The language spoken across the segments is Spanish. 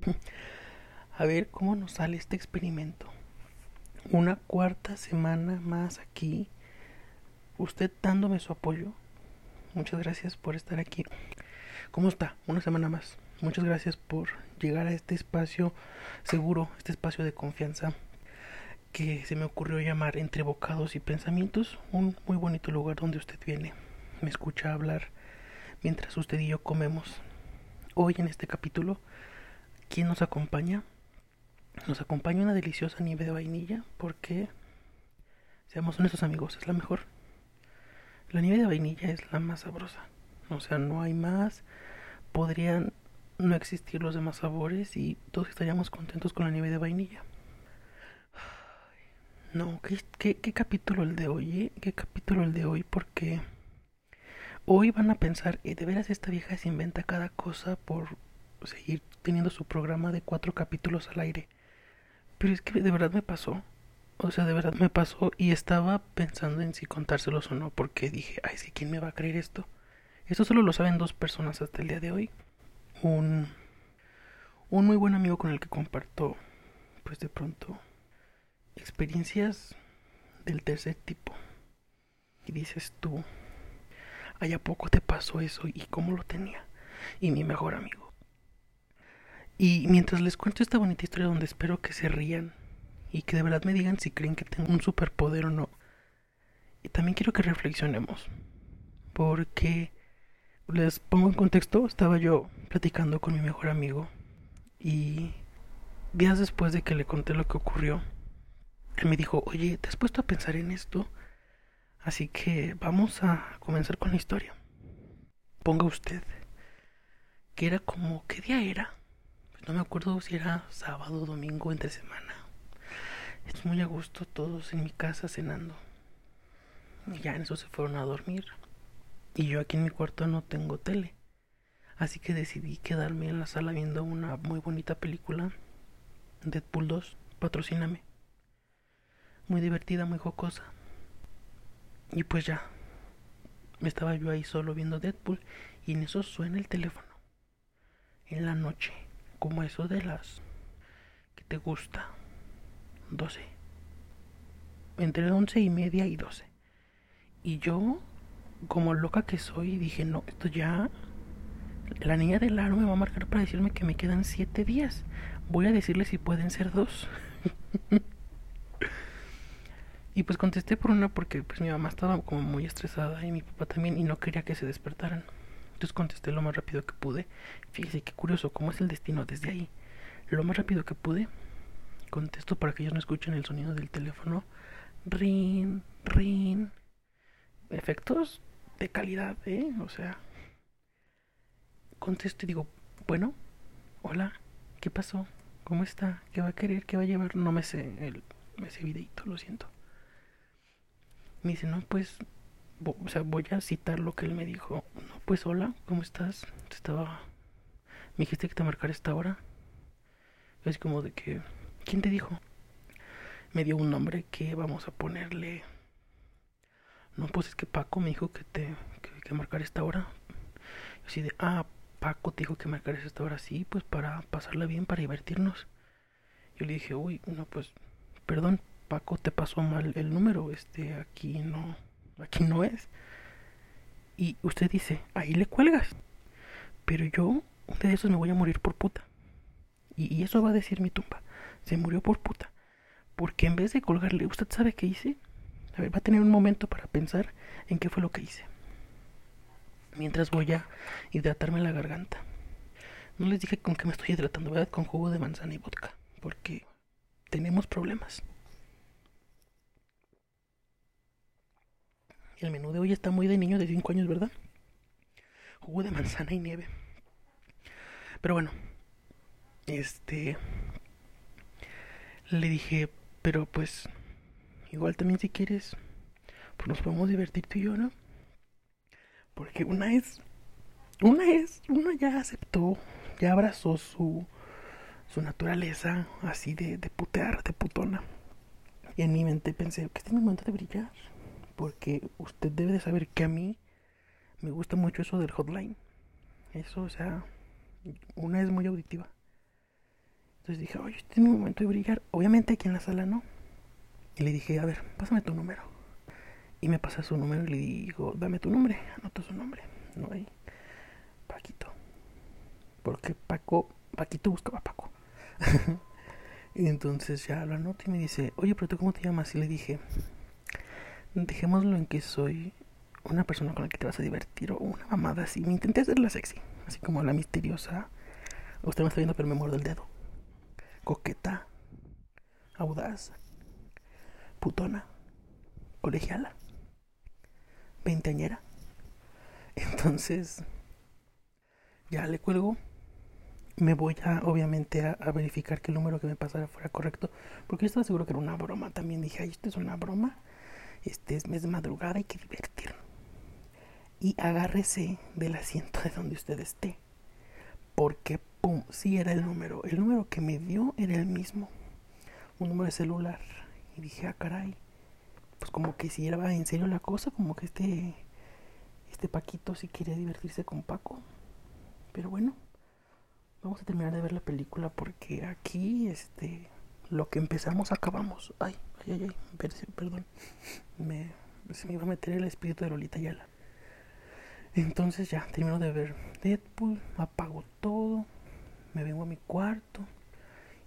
A ver cómo nos sale este experimento. Una cuarta semana más aquí. Usted dándome su apoyo. Muchas gracias por estar aquí. ¿Cómo está? Una semana más. Muchas gracias por llegar a este espacio seguro, este espacio de confianza que se me ocurrió llamar Entre Bocados y Pensamientos, un muy bonito lugar donde usted viene, me escucha hablar mientras usted y yo comemos. Hoy en este capítulo, ¿quién nos acompaña? Nos acompaña una deliciosa nieve de vainilla porque, seamos honestos amigos, es la mejor. La nieve de vainilla es la más sabrosa. O sea, no hay más. Podrían no existir los demás sabores y todos estaríamos contentos con la nieve de vainilla. No, ¿qué, capítulo el de hoy? Eh? ¿Qué capítulo el de hoy? Porque hoy van a pensar, ¿y de veras esta vieja se inventa cada cosa por seguir teniendo su programa de cuatro capítulos al aire. Pero es que de verdad me pasó. O sea, de verdad me pasó y estaba pensando en si contárselos o no, porque dije, ay, sí, ¿quién me va a creer esto? Esto solo lo saben dos personas hasta el día de hoy un, un muy buen amigo con el que comparto, pues de pronto, experiencias del tercer tipo. Y dices tú, ¿a poco te pasó eso y cómo lo tenía? Y mi mejor amigo. Y mientras les cuento esta bonita historia donde espero que se rían y que de verdad me digan si creen que tengo un superpoder o no. Y también quiero que reflexionemos. Porque les pongo en contexto, estaba yo platicando con mi mejor amigo y días después de que le conté lo que ocurrió, él me dijo, oye, ¿te has puesto a pensar en esto? Así que vamos a comenzar con la historia. Ponga usted que era como, ¿qué día era? No me acuerdo si era sábado, domingo, entre semana. Es muy a gusto todos en mi casa cenando. Y ya en eso se fueron a dormir. Y yo aquí en mi cuarto no tengo tele. Así que decidí quedarme en la sala viendo una muy bonita película. Deadpool 2, patrocíname. Muy divertida, muy jocosa. Y pues ya. Estaba yo ahí solo viendo Deadpool y en eso suena el teléfono. En la noche, como eso de las que te gusta. 12. Entre once y media y 12. Y yo como loca que soy, dije, no, esto ya... La niña del aro me va a marcar para decirme que me quedan siete días. Voy a decirle si pueden ser dos. y pues contesté por una porque pues mi mamá estaba como muy estresada y mi papá también y no quería que se despertaran. Entonces contesté lo más rápido que pude. Fíjese qué curioso, cómo es el destino desde ahí. Lo más rápido que pude. Contesto para que ellos no escuchen el sonido del teléfono. Rin, rin. Efectos de calidad, ¿eh? O sea, contesto y digo, bueno, hola, ¿qué pasó? ¿Cómo está? ¿Qué va a querer? ¿Qué va a llevar? No me sé el, ese videito, lo siento. Me dice, no, pues, o sea, voy a citar lo que él me dijo. No, pues, hola, ¿cómo estás? Estaba, me dijiste que te marcara esta hora. Es como de que, ¿quién te dijo? Me dio un nombre que vamos a ponerle no, pues es que Paco me dijo que te que, marcar esta hora. Y así de, ah, Paco te dijo que marcaras esta hora, sí, pues para pasarla bien, para divertirnos. Yo le dije, uy, no, pues, perdón, Paco, te pasó mal el número, este, aquí no, aquí no es. Y usted dice, ahí le cuelgas. Pero yo, de esos me voy a morir por puta. Y, y eso va a decir mi tumba. Se murió por puta. Porque en vez de colgarle, ¿usted sabe qué hice? A ver, va a tener un momento para pensar en qué fue lo que hice. Mientras voy a hidratarme la garganta. No les dije con qué me estoy hidratando, ¿verdad? Con jugo de manzana y vodka. Porque tenemos problemas. El menú de hoy está muy de niño de 5 años, ¿verdad? Jugo de manzana y nieve. Pero bueno, este... Le dije, pero pues Igual también si quieres, pues nos podemos divertir tú y yo, ¿no? Porque una es, una es, una ya aceptó, ya abrazó su, su naturaleza así de, de putear, de putona. Y en mi mente pensé que este es mi momento de brillar. Porque usted debe de saber que a mí me gusta mucho eso del hotline. Eso, o sea, una es muy auditiva. Entonces dije, oye, este es mi momento de brillar. Obviamente aquí en la sala no. Y le dije, a ver, pásame tu número. Y me pasa su número y le digo, dame tu nombre. Anoto su nombre. No hay. Paquito. Porque Paco, Paquito buscaba a Paco. y entonces ya lo anoto y me dice, oye, pero tú cómo te llamas? Y le dije, dejémoslo en que soy una persona con la que te vas a divertir o una mamada así. Me intenté hacerla sexy, así como la misteriosa. Usted me está viendo, pero me muerdo el dedo. Coqueta, audaz, putona, colegiala, veinteañera. Entonces, ya le cuelgo. Me voy a, obviamente, a, a, verificar que el número que me pasara fuera correcto. Porque yo estaba seguro que era una broma. También dije, ay, esto es una broma. Este es mes madrugada, hay que divertirnos y agárrese del asiento de donde usted esté. Porque, pum, sí era el número. El número que me dio era el mismo. Un número de celular. Y dije, ah, caray. Pues como que si era en serio la cosa, como que este, este Paquito sí quería divertirse con Paco. Pero bueno, vamos a terminar de ver la película porque aquí, este, lo que empezamos, acabamos. Ay, ay, ay, ay, perdón. Me, se me iba a meter el espíritu de Lolita Yala. Entonces ya termino de ver Deadpool, apago todo, me vengo a mi cuarto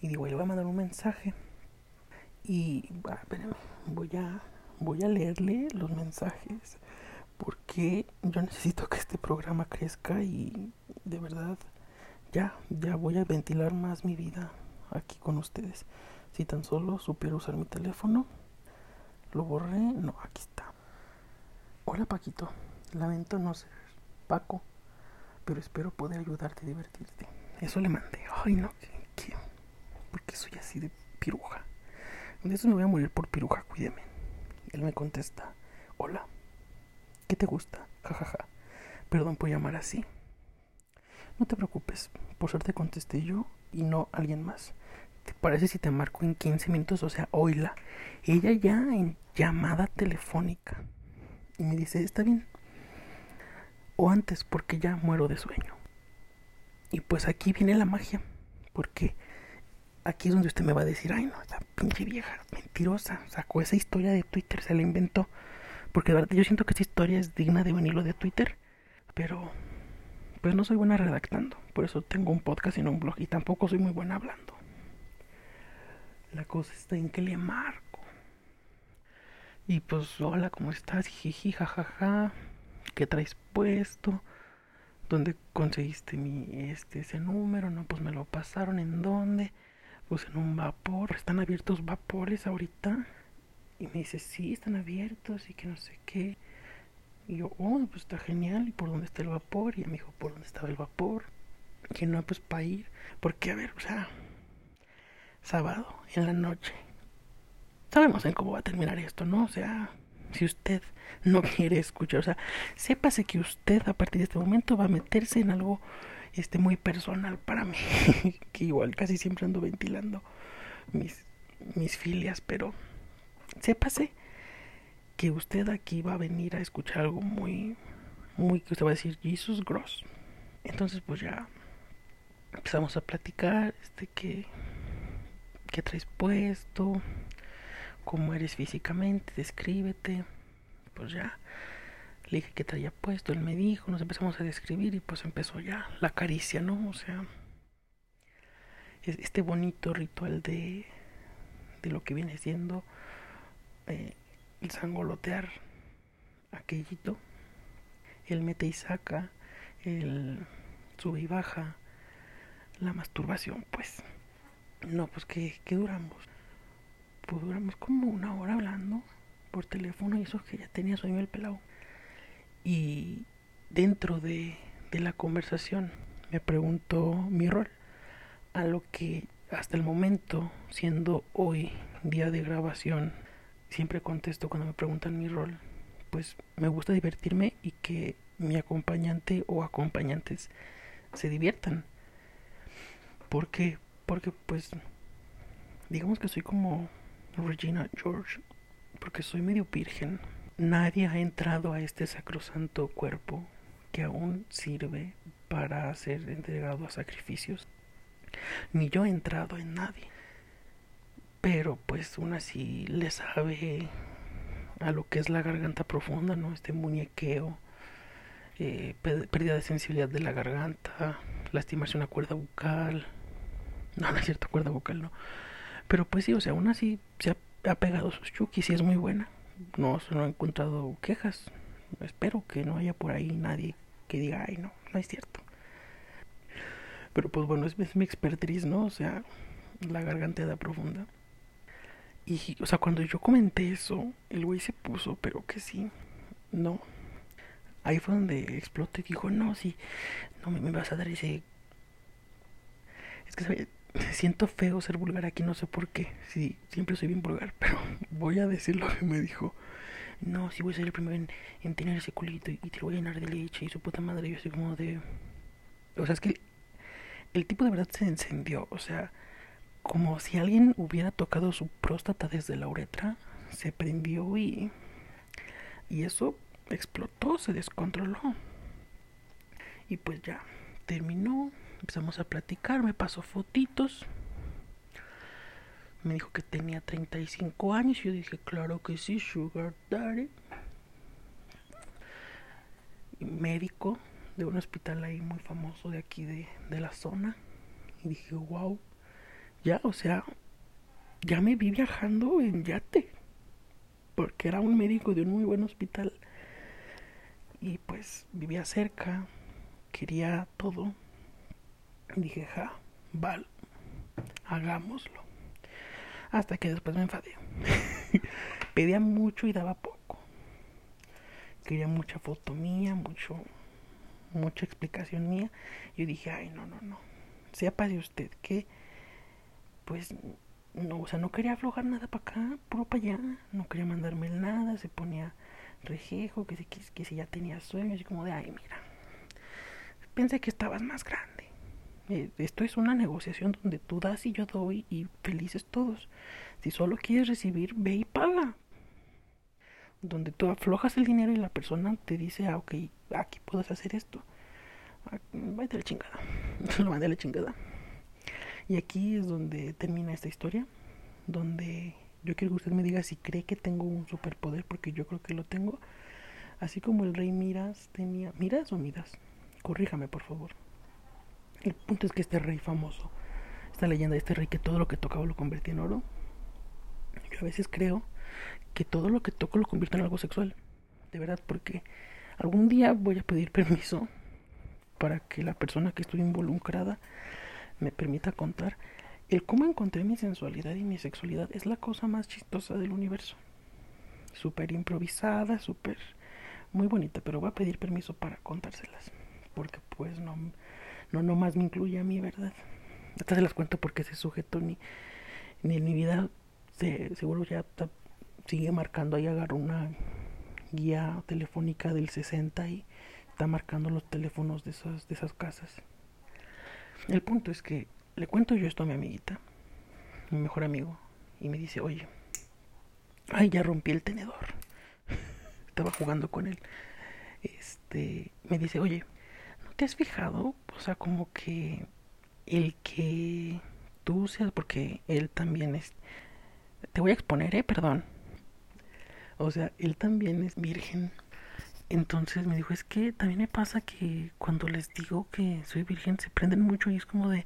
y digo, le voy a mandar un mensaje. Y espérenme, voy a voy a leerle los mensajes porque yo necesito que este programa crezca y de verdad ya ya voy a ventilar más mi vida aquí con ustedes. Si tan solo supiera usar mi teléfono, lo borré, no, aquí está. Hola Paquito. Lamento no ser Paco, pero espero poder ayudarte a divertirte. Eso le mandé. Ay, no, ¿qué? ¿Por qué soy así de piruja? De eso me voy a morir por piruja, cuídeme. Él me contesta, hola, ¿qué te gusta? Jajaja. Ja, ja. Perdón por llamar así. No te preocupes, por suerte contesté yo y no alguien más. ¿Te parece si te marco en 15 minutos? O sea, oíla. Ella ya en llamada telefónica. Y me dice, está bien, o antes porque ya muero de sueño. Y pues aquí viene la magia, porque aquí es donde usted me va a decir, ay no, esta pinche vieja mentirosa, sacó esa historia de Twitter, se la inventó. Porque de verdad yo siento que esta historia es digna de venirlo de Twitter, pero pues no soy buena redactando, por eso tengo un podcast y no un blog, y tampoco soy muy buena hablando. La cosa está en que le marco. Y pues, hola, ¿cómo estás? Jiji, jajaja. ¿Qué traes puesto? ¿Dónde conseguiste mi este ese número? No, pues me lo pasaron en dónde? Pues en un vapor, están abiertos vapores ahorita. Y me dice, "Sí, están abiertos y que no sé qué." Y yo, "Oh, pues está genial. ¿Y por dónde está el vapor?" Y me dijo, "¿Por dónde estaba el vapor?" Que no, pues para ir, porque a ver, o sea, sábado en la noche. Sabemos en cómo va a terminar esto, ¿no? O sea, si usted no quiere escuchar, o sea, sépase que usted a partir de este momento va a meterse en algo este muy personal para mí, que igual casi siempre ando ventilando mis mis filias, pero sépase que usted aquí va a venir a escuchar algo muy muy que usted va a decir Jesus Gross. Entonces, pues ya empezamos a platicar este que qué traes puesto, cómo eres físicamente, descríbete. Pues ya le dije que traía puesto, él me dijo, nos empezamos a describir y pues empezó ya la caricia, ¿no? O sea, este bonito ritual de, de lo que viene siendo eh, el sangolotear aquellito, el mete y saca, el sube y baja, la masturbación, pues. No, pues que, que duramos pues duramos como una hora hablando por teléfono y eso que ya tenía sueño el pelado. Y dentro de, de la conversación me preguntó mi rol, a lo que hasta el momento, siendo hoy día de grabación, siempre contesto cuando me preguntan mi rol, pues me gusta divertirme y que mi acompañante o acompañantes se diviertan. ¿Por qué? Porque pues digamos que soy como Regina George, porque soy medio virgen. Nadie ha entrado a este sacrosanto cuerpo que aún sirve para ser entregado a sacrificios. ni yo he entrado en nadie. Pero pues aún así le sabe a lo que es la garganta profunda, ¿no? Este muñequeo, eh, pérdida de sensibilidad de la garganta, lastimarse una cuerda bucal. No, no es cierto, cuerda bucal no. Pero pues sí, o sea, aún así se ha, pegado sus chukis y es muy buena. No, no he encontrado quejas. Espero que no haya por ahí nadie que diga, ay, no, no es cierto. Pero pues bueno, es, mi expertise, ¿no? O sea, la garganta da profunda. Y, o sea, cuando yo comenté eso, el güey se puso, pero que sí, no. Ahí fue donde explotó y dijo, no, sí, no me, me vas a dar ese... Es que siento feo ser vulgar aquí, no sé por qué. Sí, siempre soy bien vulgar, pero voy a decir lo que me dijo. No, sí voy a ser el primero en, tener ese culito y, te lo voy a llenar de leche y su puta madre. Yo así como de... O sea, es que el tipo de verdad se encendió, o sea, como si alguien hubiera tocado su próstata desde la uretra, se prendió y y eso explotó, se descontroló. Y pues ya terminó, empezamos a platicar, me pasó fotitos. Me dijo que tenía 35 años. Yo dije, claro que sí, Sugar Daddy. Médico, de un hospital ahí muy famoso de aquí de, de la zona. Y dije, wow, ya, o sea, ya me vi viajando en yate. Porque era un médico de un muy buen hospital. Y pues vivía cerca, quería todo. Dije, ja, vale, hagámoslo. Hasta que después me enfadé. Pedía mucho y daba poco. Quería mucha foto mía, mucho mucha explicación mía. Yo dije, ay, no, no, no. Sepa de usted que, pues, no, o sea, no quería aflojar nada para acá, puro para allá. No quería mandarme nada, se ponía rejejo, que, que, que si ya tenía sueños, y como de, ay, mira, pensé que estabas más grande. Eh, esto es una negociación donde tú das y yo doy y felices todos. Si solo quieres recibir, ve y paga. Donde tú aflojas el dinero y la persona te dice, ah, ok, aquí puedes hacer esto. Ah, váyate a la chingada. Lo mandé a la chingada. Y aquí es donde termina esta historia. Donde yo quiero que usted me diga si cree que tengo un superpoder, porque yo creo que lo tengo. Así como el rey Miras tenía. ¿Miras o Midas? Corríjame, por favor. El punto es que este rey famoso, esta leyenda de este rey que todo lo que tocaba lo convertía en oro. Yo a veces creo que todo lo que toco lo convierto en algo sexual. De verdad, porque Algún día voy a pedir permiso para que la persona que estoy involucrada me permita contar el cómo encontré mi sensualidad y mi sexualidad es la cosa más chistosa del universo. Súper improvisada, súper muy bonita, pero voy a pedir permiso para contárselas. Porque pues no, no nomás me incluye a mí, ¿verdad? Hasta se las cuento porque ese sujeto ni, ni en mi vida se, seguro ya sigue marcando ahí, agarro una guía telefónica del 60 y está marcando los teléfonos de esas, de esas casas. El punto es que le cuento yo esto a mi amiguita, mi mejor amigo, y me dice, oye, ay, ya rompí el tenedor. Estaba jugando con él. Este, me dice, oye, ¿no te has fijado? O sea, como que el que tú seas, porque él también es... Te voy a exponer, eh, perdón. O sea, él también es virgen. Entonces me dijo, es que también me pasa que cuando les digo que soy virgen se prenden mucho y es como de,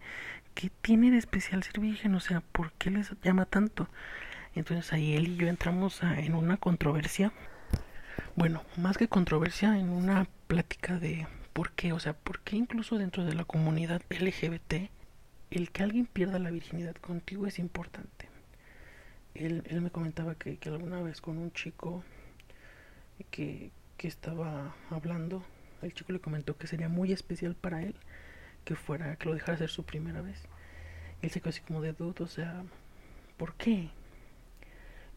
¿qué tiene de especial ser virgen? O sea, ¿por qué les llama tanto? Entonces ahí él y yo entramos en una controversia. Bueno, más que controversia, en una plática de por qué, o sea, por qué incluso dentro de la comunidad LGBT el que alguien pierda la virginidad contigo es importante él, él me comentaba que, que, alguna vez con un chico que, que estaba hablando, el chico le comentó que sería muy especial para él que fuera, que lo dejara ser su primera vez. Él se quedó así como de duda, o sea, ¿por qué?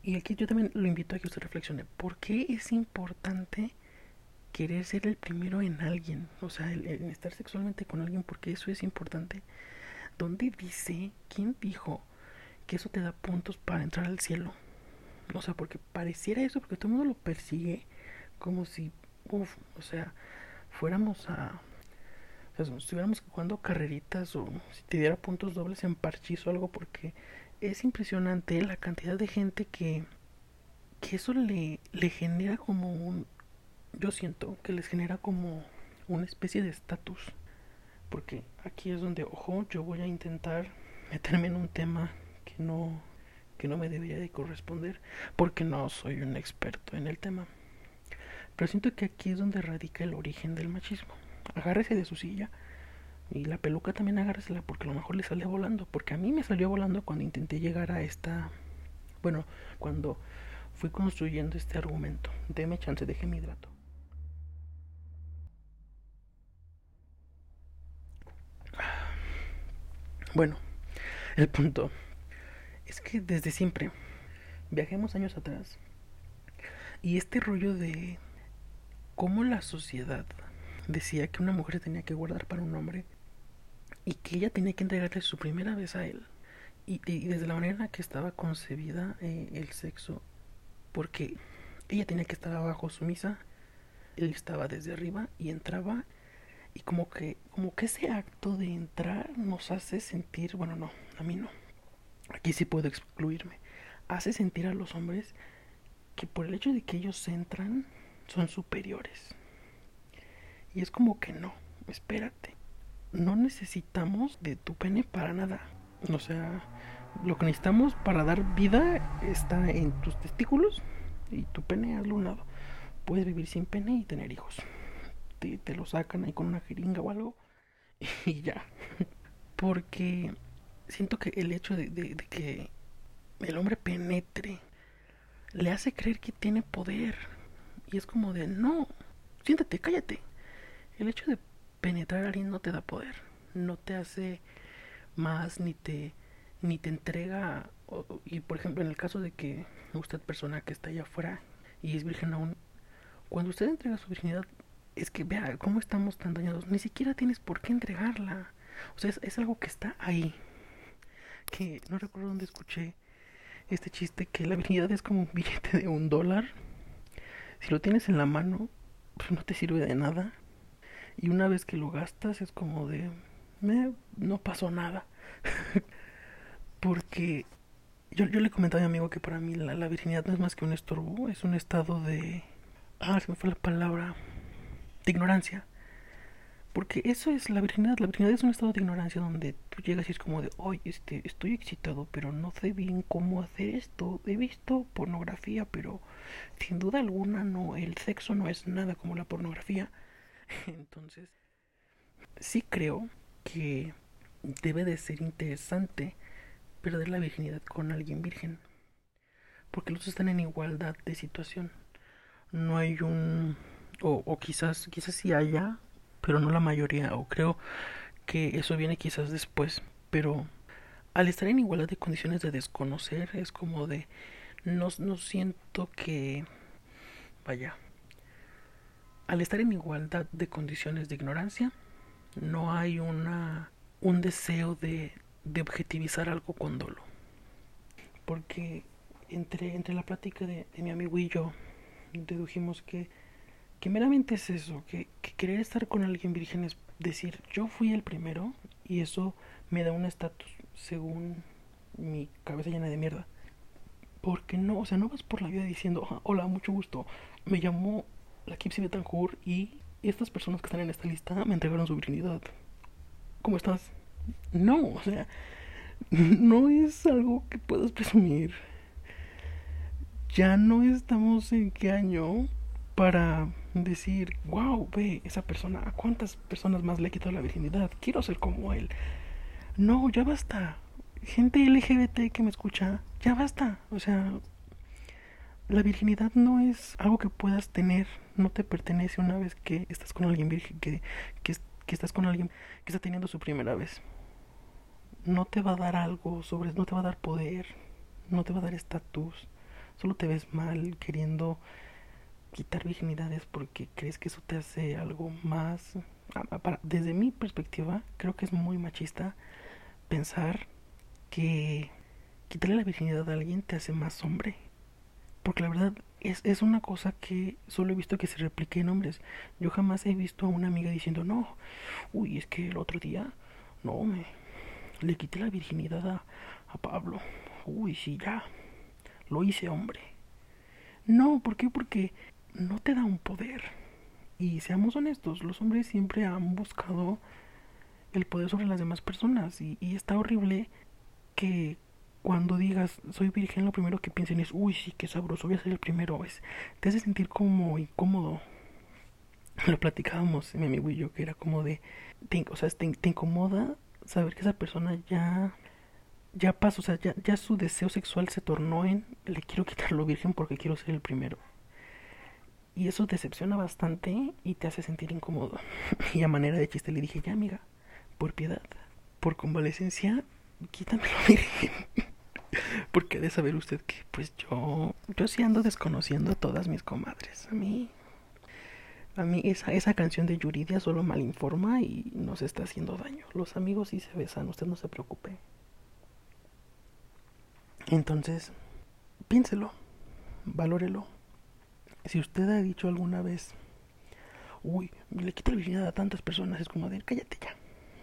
Y aquí yo también lo invito a que usted reflexione, ¿por qué es importante querer ser el primero en alguien? O sea, el, el estar sexualmente con alguien, porque eso es importante. ¿Dónde dice, quién dijo que eso te da puntos para entrar al cielo. O sea, porque pareciera eso, porque todo el mundo lo persigue como si, uff, o sea, fuéramos a... O sea, estuviéramos jugando carreritas o si te diera puntos dobles en parchís o algo, porque es impresionante la cantidad de gente que, que eso le genera como un... Yo siento que les genera como una especie de estatus. Porque aquí es donde, ojo, yo voy a intentar meterme en un tema que no que no me debería de corresponder porque no soy un experto en el tema. Pero siento que aquí es donde radica el origen del machismo. Agárrese de su silla y la peluca también agárresela porque a lo mejor le sale volando. Porque a mí me salió volando cuando intenté llegar a esta... Bueno, cuando fui construyendo este argumento. Deme chance, deje mi hidrato. Bueno, el punto es que desde siempre, viajemos años atrás, y este rollo de cómo la sociedad decía que una mujer tenía que guardar para un hombre y que ella tenía que entregarle su primera vez a él. Y, desde la manera en que estaba concebida eh, el sexo, porque ella tenía que estar abajo sumisa, él estaba desde arriba y entraba y como que como que ese acto de entrar nos hace sentir, bueno, no, a mí no, aquí sí puedo excluirme, hace sentir a los hombres que por el hecho de que ellos entran son superiores. Y es como que no, espérate, no necesitamos de tu pene para nada. O sea, lo que necesitamos para dar vida está en tus testículos y tu pene al un lado. Puedes vivir sin pene y tener hijos. Te, te lo sacan ahí con una jeringa o algo y ya. Porque siento que el hecho de, que el hombre penetre le hace creer que tiene poder. Y es como de, no, siéntate, cállate. El hecho de penetrar a alguien no te da poder. No te hace más ni te, ni te entrega. y por ejemplo, en el caso de que usted, persona que está allá afuera y es virgen aún, cuando usted entrega su virginidad, es que vea cómo estamos tan dañados. Ni siquiera tienes por qué entregarla. O sea, es algo que está ahí que no recuerdo dónde escuché este chiste que la virginidad es como un billete de un dólar. Si lo tienes en la mano, pues no te sirve de nada. Y una vez que lo gastas es como de... no pasó nada. Porque yo, yo le comentaba a mi amigo que para mí la, la, virginidad no es más que un estorbo, es un estado de... Ah, se me fue la palabra. De ignorancia. Porque eso es la virginidad. La virginidad es un estado de ignorancia donde tú llegas y es como de, oye, este, estoy excitado, pero no sé bien cómo hacer esto. He visto pornografía, pero sin duda alguna no, el sexo no es nada como la pornografía. Entonces, sí creo que debe de ser interesante perder la virginidad con alguien virgen. Porque los están en igualdad de situación. No hay un... O, o quizás, quizás sí haya pero no la mayoría, o creo que eso viene quizás después, pero al estar en igualdad de condiciones de desconocer es como de no, no siento que vaya al estar en igualdad de condiciones de ignorancia no hay una un deseo de, de objetivizar algo con dolo. Porque entre, entre la plática de, de mi amigo y yo dedujimos que que meramente es eso, que, querer estar con alguien virgen es decir, yo fui el primero y eso me da un estatus según mi cabeza llena de mierda. Porque no, o sea, no vas por la vida diciendo, ah, hola, mucho gusto, me llamó la Kipsi Betancourt y estas personas que están en esta lista me entregaron su virginidad. ¿Cómo estás? No, o sea, no es algo que puedas presumir. Ya no estamos en qué año para decir, wow, ve, esa persona, ¿a cuántas personas más le ha quitado la virginidad? Quiero ser como él. No, ya basta. Gente LGBT que me escucha, ya basta. O sea, la virginidad no es algo que puedas tener, no te pertenece una vez que estás con alguien virgen, que, que, que estás con alguien que está teniendo su primera vez. No te va a dar algo sobre, no te va a dar poder, no te va a dar estatus, solo te ves mal queriendo quitar virginidades porque crees que eso te hace algo más desde mi perspectiva creo que es muy machista pensar que quitarle la virginidad a alguien te hace más hombre porque la verdad es, es una cosa que solo he visto que se replique en hombres. Yo jamás he visto a una amiga diciendo, no, uy, es que el otro día, no, me le quité la virginidad a, a Pablo. Uy, sí, ya, lo hice hombre. No, ¿por qué? Porque no te da un poder. Y seamos honestos, los hombres siempre han buscado el poder sobre las demás personas. Y, está horrible que cuando digas soy virgen, lo primero que piensen es, uy, sí, qué sabroso, voy a ser el primero. Es, te hace sentir como incómodo. Lo platicábamos mi amigo y yo, que era como de, te, o sea, te, te incomoda saber que esa persona ya ya pasó, o sea, ya, ya su deseo sexual se tornó en le quiero quitar lo virgen porque quiero ser el primero. Y eso decepciona bastante y te hace sentir incómodo. Y a manera de chiste le dije, ya amiga, por piedad, por convalecencia, quítamelo virgen. porque ha de saber usted que pues yo, yo sí ando desconociendo a todas mis comadres. A mí, a mí esa, esa canción de Yuridia solo mal informa y nos está haciendo daño. Los amigos sí se besan, usted no se preocupe. Entonces, piénselo, valórelo. Si usted ha dicho alguna vez, uy, le quito la virginidad a tantas personas, es como de, cállate ya.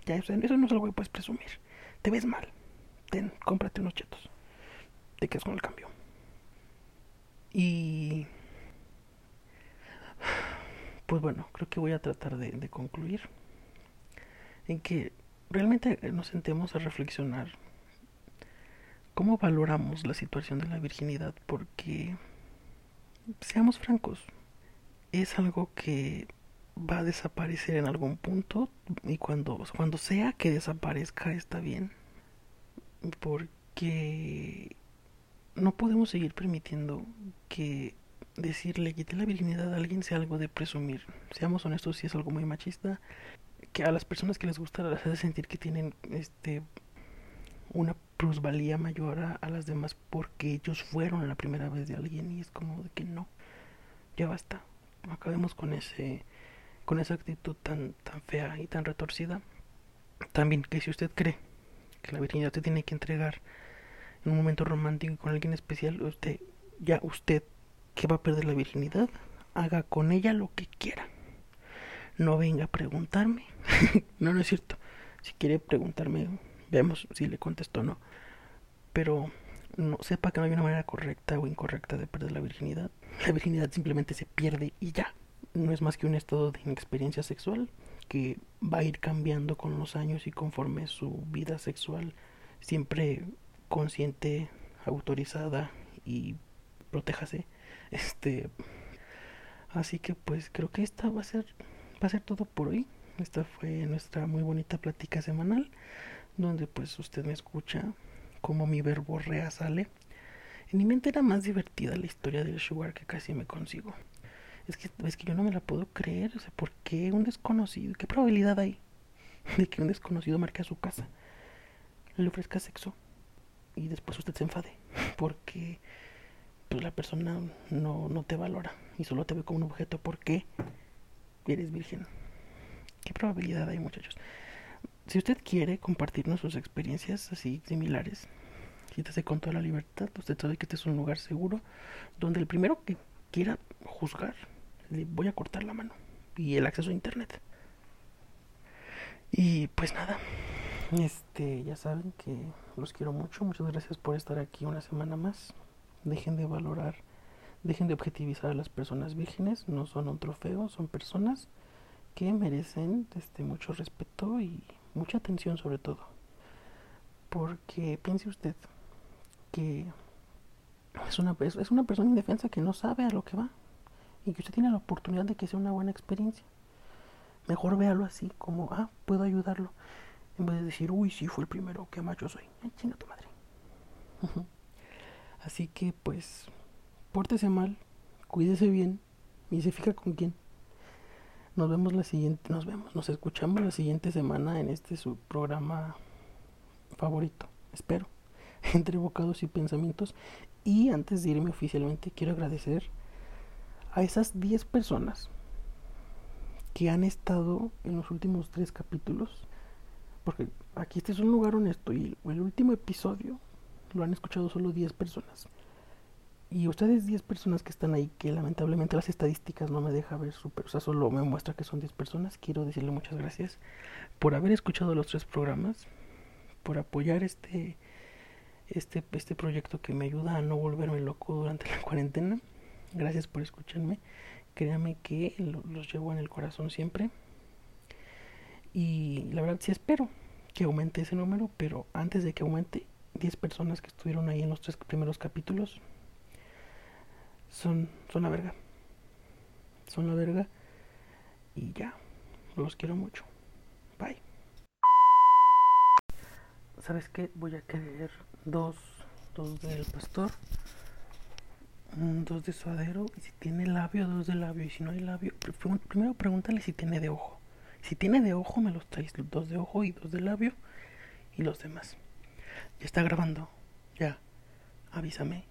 Ya, eso no es algo que puedes presumir. Te ves mal. Ten, cómprate unos chetos. Te quedas con el cambio. Y... Pues bueno, creo que voy a tratar de, de concluir en que realmente nos sentemos a reflexionar cómo valoramos la situación de la virginidad, porque, seamos francos, es algo que va a desaparecer en algún punto y cuando, cuando sea que desaparezca está bien, porque no podemos seguir permitiendo que decirle quité la virginidad a alguien sea algo de presumir. Seamos honestos, si es algo muy machista, que a las personas que les gusta las hace sentir que tienen este una plusvalía mayor a, las demás porque ellos fueron la primera vez de alguien y es como de que no, ya basta, acabemos con ese con esa actitud tan tan fea y tan retorcida. También que si usted cree que la virginidad se tiene que entregar en un momento romántico con alguien especial, usted ya usted que va a perder la virginidad, haga con ella lo que quiera. No venga a preguntarme. no, no es cierto. Si quiere preguntarme Vemos si le contesto o no. Pero no sepa que no hay una manera correcta o incorrecta de perder la virginidad. La virginidad simplemente se pierde y ya. No es más que un estado de inexperiencia sexual que va a ir cambiando con los años y conforme su vida sexual siempre consciente, autorizada y protéjase. Este así que pues creo que esta va a ser va a ser todo por hoy. Esta fue nuestra muy bonita plática semanal donde pues usted me escucha como mi verbo rea sale. En mi mente era más divertida la historia del sugar que casi me consigo. Es que, es que yo no me la puedo creer. O sea, ¿por qué un desconocido? ¿Qué probabilidad hay de que un desconocido marque a su casa, le ofrezca sexo y después usted se enfade? Porque pues la persona no, no te valora y solo te ve como un objeto porque eres virgen. ¿Qué probabilidad hay, muchachos? Si usted quiere compartirnos sus experiencias así similares, siéntase con toda la libertad. Usted sabe que este es un lugar seguro donde el primero que quiera juzgar, le voy a cortar la mano y el acceso a internet. Y pues nada, este, ya saben que los quiero mucho. Muchas gracias por estar aquí una semana más. Dejen de valorar, dejen de objetivizar a las personas vírgenes. No son un trofeo, son personas que merecen este mucho respeto y mucha atención sobre todo. Porque piense usted que es una, es una persona indefensa que no sabe a lo que va y que usted tiene la oportunidad de que sea una buena experiencia. Mejor véalo así, como, ah, puedo ayudarlo, en vez de decir, uy, sí, fue el primero, qué macho soy. Tu madre. así que, pues, pórtese mal, cuídese bien y se fija con quién. Nos vemos la siguiente, nos vemos, nos escuchamos la siguiente semana en este su programa favorito, espero, entre bocados y pensamientos. Y antes de irme oficialmente, quiero agradecer a esas 10 personas que han estado en los últimos tres capítulos. Porque aquí este es un lugar honesto y el último episodio lo han escuchado solo 10 personas. Y ustedes 10 personas que están ahí, que lamentablemente las estadísticas no me deja ver super, o sea, solo me muestra que son 10 personas, quiero decirle muchas gracias por haber escuchado los tres programas, por apoyar este, este, este proyecto que me ayuda a no volverme loco durante la cuarentena. Gracias por escucharme. Créame que los llevo en el corazón siempre. Y la verdad sí espero que aumente ese número, pero antes de que aumente, 10 personas que estuvieron ahí en los tres primeros capítulos son, son la verga. Son la verga. Y ya, los quiero mucho. Bye. ¿Sabes qué? Voy a querer dos, dos del pastor, dos de suadero. Y si tiene labio, dos de labio. Y si no hay labio, primero pregúntale si tiene de ojo. Si tiene de ojo, me los traes. Dos de ojo y dos de labio. Y los demás. Ya está grabando. Ya. Avísame.